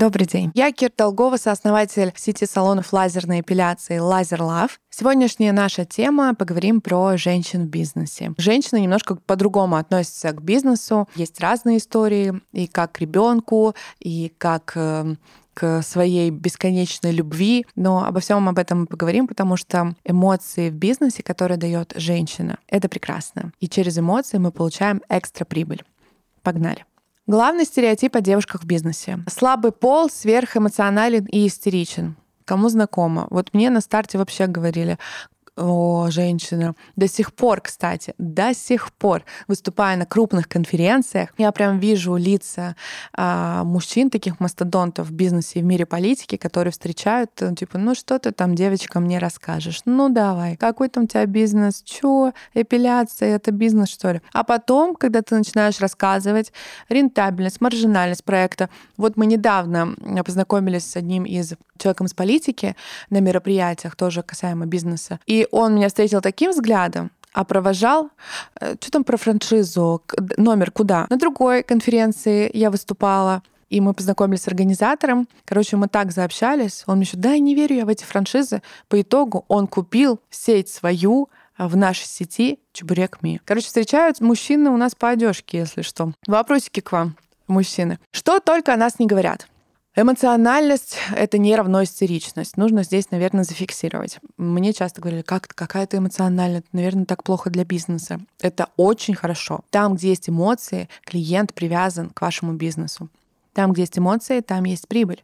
Добрый день. Я Кир Долгова, сооснователь сети салонов лазерной эпиляции Laser Love. Сегодняшняя наша тема — поговорим про женщин в бизнесе. Женщины немножко по-другому относятся к бизнесу. Есть разные истории, и как к ребенку, и как э, к своей бесконечной любви. Но обо всем об этом мы поговорим, потому что эмоции в бизнесе, которые дает женщина, это прекрасно. И через эмоции мы получаем экстра прибыль. Погнали. Главный стереотип о девушках в бизнесе. Слабый пол, сверхэмоционален и истеричен. Кому знакомо? Вот мне на старте вообще говорили, о, женщина. До сих пор, кстати, до сих пор, выступая на крупных конференциях, я прям вижу лица а, мужчин, таких мастодонтов в бизнесе и в мире политики, которые встречают, ну, типа, ну что ты там, девочка, мне расскажешь? Ну давай, какой там у тебя бизнес? Чё? Эпиляция, это бизнес, что ли? А потом, когда ты начинаешь рассказывать рентабельность, маржинальность проекта, вот мы недавно познакомились с одним из человеком из политики на мероприятиях, тоже касаемо бизнеса, и он меня встретил таким взглядом, а провожал, э, что там про франшизу, номер куда. На другой конференции я выступала, и мы познакомились с организатором. Короче, мы так заобщались. Он мне еще, да, не верю я в эти франшизы. По итогу он купил сеть свою а, в нашей сети Чебурек Ми. Короче, встречают мужчины у нас по одежке, если что. Вопросики к вам, мужчины. Что только о нас не говорят. Эмоциональность — это не равно истеричность. Нужно здесь, наверное, зафиксировать. Мне часто говорили, как какая то эмоциональная, наверное, так плохо для бизнеса. Это очень хорошо. Там, где есть эмоции, клиент привязан к вашему бизнесу. Там, где есть эмоции, там есть прибыль.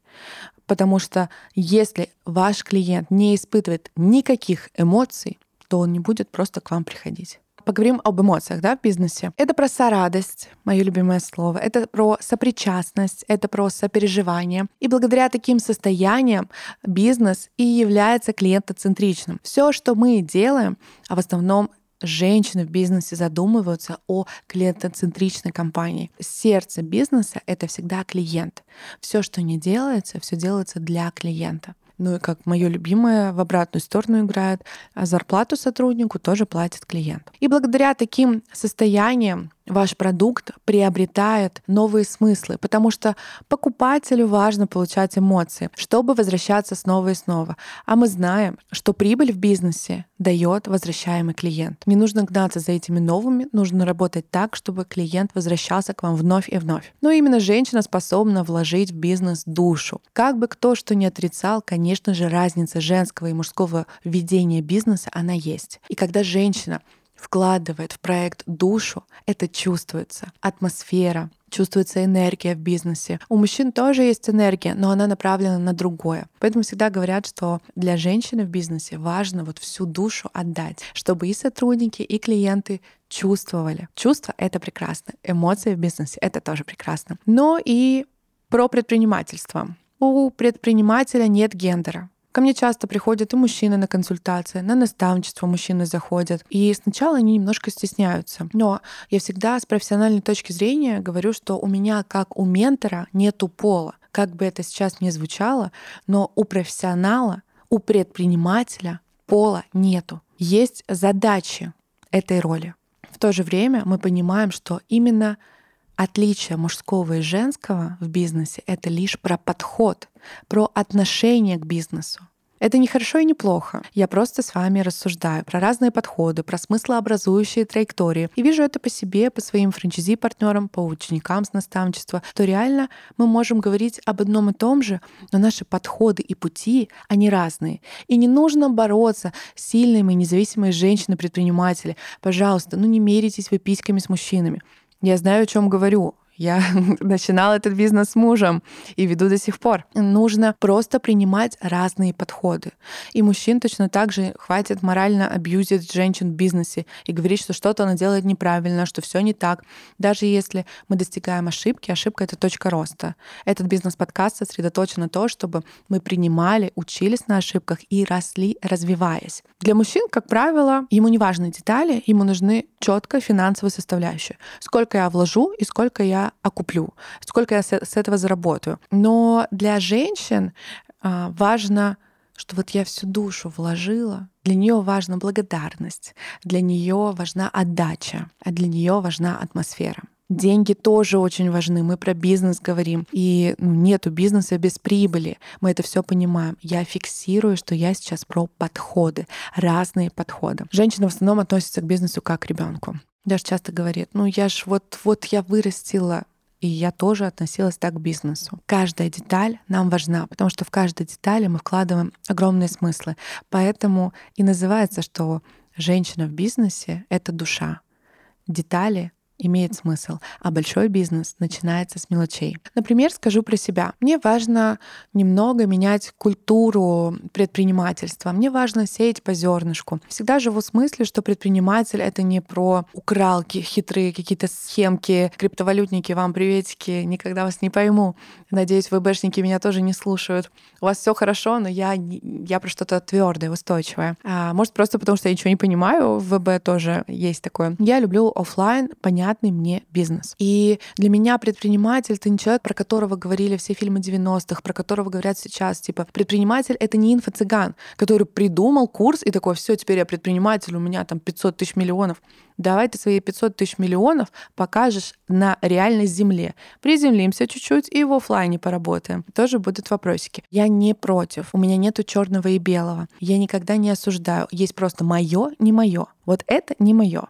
Потому что если ваш клиент не испытывает никаких эмоций, то он не будет просто к вам приходить поговорим об эмоциях да, в бизнесе. Это про сорадость, мое любимое слово. Это про сопричастность, это про сопереживание. И благодаря таким состояниям бизнес и является клиентоцентричным. Все, что мы делаем, а в основном женщины в бизнесе задумываются о клиентоцентричной компании. Сердце бизнеса — это всегда клиент. Все, что не делается, все делается для клиента. Ну и как мое любимое в обратную сторону играет, а зарплату сотруднику тоже платит клиент. И благодаря таким состояниям ваш продукт приобретает новые смыслы, потому что покупателю важно получать эмоции, чтобы возвращаться снова и снова. А мы знаем, что прибыль в бизнесе дает возвращаемый клиент. Не нужно гнаться за этими новыми, нужно работать так, чтобы клиент возвращался к вам вновь и вновь. Но именно женщина способна вложить в бизнес душу. Как бы кто что ни отрицал, конечно же, разница женского и мужского ведения бизнеса, она есть. И когда женщина вкладывает в проект душу, это чувствуется. Атмосфера, чувствуется энергия в бизнесе. У мужчин тоже есть энергия, но она направлена на другое. Поэтому всегда говорят, что для женщины в бизнесе важно вот всю душу отдать, чтобы и сотрудники, и клиенты чувствовали. Чувство — это прекрасно. Эмоции в бизнесе — это тоже прекрасно. Но и про предпринимательство. У предпринимателя нет гендера. Ко мне часто приходят и мужчины на консультации, на наставничество мужчины заходят. И сначала они немножко стесняются. Но я всегда с профессиональной точки зрения говорю, что у меня, как у ментора, нету пола. Как бы это сейчас ни звучало, но у профессионала, у предпринимателя пола нету. Есть задачи этой роли. В то же время мы понимаем, что именно отличие мужского и женского в бизнесе — это лишь про подход, про отношение к бизнесу. Это не хорошо и не плохо. Я просто с вами рассуждаю про разные подходы, про смыслообразующие траектории. И вижу это по себе, по своим франчайзи-партнерам, по ученикам с наставничества, что реально мы можем говорить об одном и том же, но наши подходы и пути, они разные. И не нужно бороться с сильными и независимые женщины-предприниматели. Пожалуйста, ну не меритесь вы письками с мужчинами. Я знаю, о чем говорю. Я начинала этот бизнес с мужем и веду до сих пор. Нужно просто принимать разные подходы. И мужчин точно так же хватит морально абьюзить женщин в бизнесе и говорить, что что-то она делает неправильно, что все не так. Даже если мы достигаем ошибки, ошибка — это точка роста. Этот бизнес-подкаст сосредоточен на то, чтобы мы принимали, учились на ошибках и росли, развиваясь. Для мужчин, как правило, ему не важны детали, ему нужны четко финансовые составляющие. Сколько я вложу и сколько я окуплю, сколько я с этого заработаю. Но для женщин а, важно что вот я всю душу вложила, для нее важна благодарность, для нее важна отдача, а для нее важна атмосфера. Деньги тоже очень важны. Мы про бизнес говорим. И ну, нету бизнеса без прибыли. Мы это все понимаем. Я фиксирую, что я сейчас про подходы, разные подходы. Женщина в основном относится к бизнесу как к ребенку. Даже часто говорит, ну я ж вот, вот я вырастила и я тоже относилась так к бизнесу. Каждая деталь нам важна, потому что в каждой детали мы вкладываем огромные смыслы. Поэтому и называется, что женщина в бизнесе — это душа. Детали имеет смысл, а большой бизнес начинается с мелочей. Например, скажу про себя. Мне важно немного менять культуру предпринимательства. Мне важно сеять по зернышку. Всегда живу в смысле, что предприниматель — это не про укралки, хитрые какие-то схемки, криптовалютники, вам приветики, никогда вас не пойму. Надеюсь, ВБшники меня тоже не слушают. У вас все хорошо, но я, я про что-то твердое, устойчивое. А, может, просто потому что я ничего не понимаю, в ВБ тоже есть такое. Я люблю офлайн, понятный мне бизнес. И для меня предприниматель — это не человек, про которого говорили все фильмы 90-х, про которого говорят сейчас. Типа, предприниматель — это не инфо-цыган, который придумал курс и такой, все, теперь я предприниматель, у меня там 500 тысяч миллионов. Давай ты свои 500 тысяч миллионов покажешь на реальной земле. Приземлимся чуть-чуть и в офлайне поработаем. Тоже будут вопросики. Я не против. У меня нету черного и белого. Я никогда не осуждаю. Есть просто мое, не мое. Вот это не мое.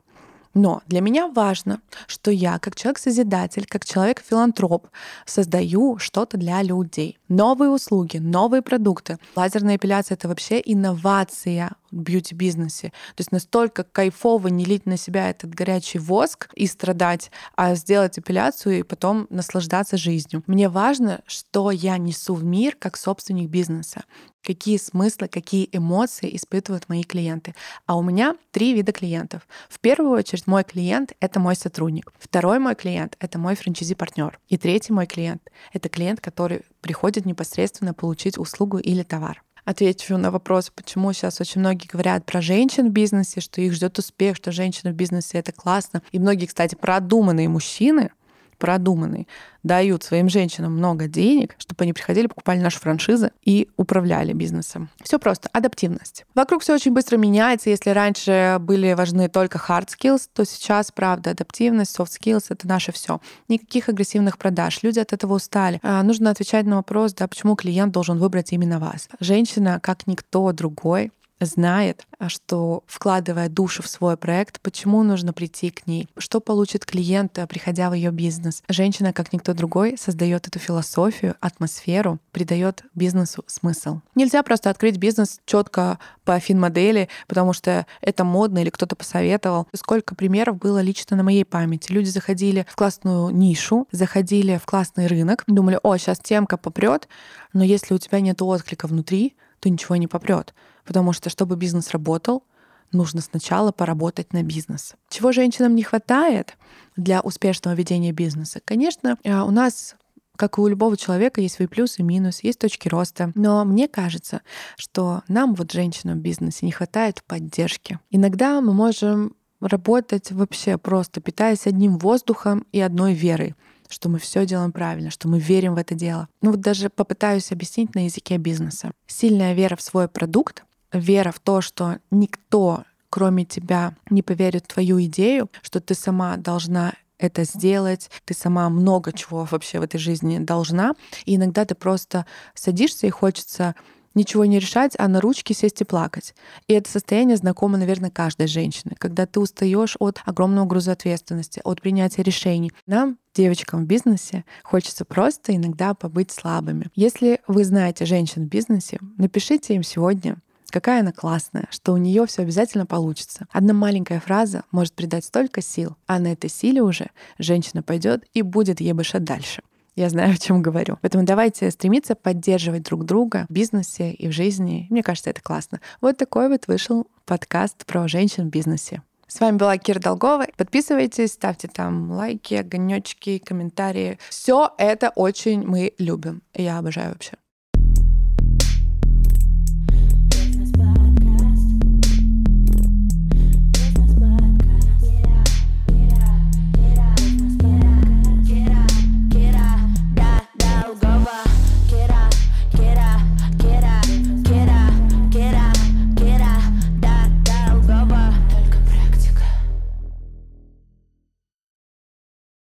Но для меня важно, что я, как человек-созидатель, как человек-филантроп, создаю что-то для людей. Новые услуги, новые продукты. Лазерная эпиляция — это вообще инновация в бьюти-бизнесе. То есть настолько кайфово не лить на себя этот горячий воск и страдать, а сделать эпиляцию и потом наслаждаться жизнью. Мне важно, что я несу в мир как собственник бизнеса какие смыслы, какие эмоции испытывают мои клиенты. А у меня три вида клиентов. В первую очередь мой клиент — это мой сотрудник. Второй мой клиент — это мой франчайзи-партнер. И третий мой клиент — это клиент, который приходит непосредственно получить услугу или товар отвечу на вопрос, почему сейчас очень многие говорят про женщин в бизнесе, что их ждет успех, что женщина в бизнесе это классно. И многие, кстати, продуманные мужчины продуманный, дают своим женщинам много денег, чтобы они приходили, покупали наши франшизы и управляли бизнесом. Все просто, адаптивность. Вокруг все очень быстро меняется. Если раньше были важны только hard skills, то сейчас, правда, адаптивность, soft skills — это наше все. Никаких агрессивных продаж. Люди от этого устали. А, нужно отвечать на вопрос, да, почему клиент должен выбрать именно вас. Женщина, как никто другой, знает, а, что вкладывая душу в свой проект, почему нужно прийти к ней, что получит клиент, приходя в ее бизнес. Женщина, как никто другой, создает эту философию, атмосферу, придает бизнесу смысл. Нельзя просто открыть бизнес четко по фин-модели, потому что это модно или кто-то посоветовал. Сколько примеров было лично на моей памяти. Люди заходили в классную нишу, заходили в классный рынок, думали, о, сейчас темка попрет, но если у тебя нет отклика внутри, то ничего не попрет. Потому что, чтобы бизнес работал, нужно сначала поработать на бизнес. Чего женщинам не хватает для успешного ведения бизнеса? Конечно, э, у нас как и у любого человека, есть свои плюсы и минусы, есть точки роста. Но мне кажется, что нам, вот женщинам в бизнесе, не хватает поддержки. Иногда мы можем работать вообще просто питаясь одним воздухом и одной верой что мы все делаем правильно, что мы верим в это дело. Ну вот даже попытаюсь объяснить на языке бизнеса. Сильная вера в свой продукт, вера в то, что никто кроме тебя не поверит в твою идею, что ты сама должна это сделать, ты сама много чего вообще в этой жизни должна. И иногда ты просто садишься и хочется ничего не решать, а на ручки сесть и плакать. И это состояние знакомо, наверное, каждой женщине, когда ты устаешь от огромного груза ответственности, от принятия решений. Нам, девочкам в бизнесе, хочется просто иногда побыть слабыми. Если вы знаете женщин в бизнесе, напишите им сегодня, какая она классная, что у нее все обязательно получится. Одна маленькая фраза может придать столько сил, а на этой силе уже женщина пойдет и будет ебышать дальше. Я знаю, о чем говорю. Поэтому давайте стремиться поддерживать друг друга в бизнесе и в жизни. Мне кажется, это классно. Вот такой вот вышел подкаст про женщин в бизнесе. С вами была Кира Долгова. Подписывайтесь, ставьте там лайки, огонечки, комментарии. Все это очень мы любим. Я обожаю вообще.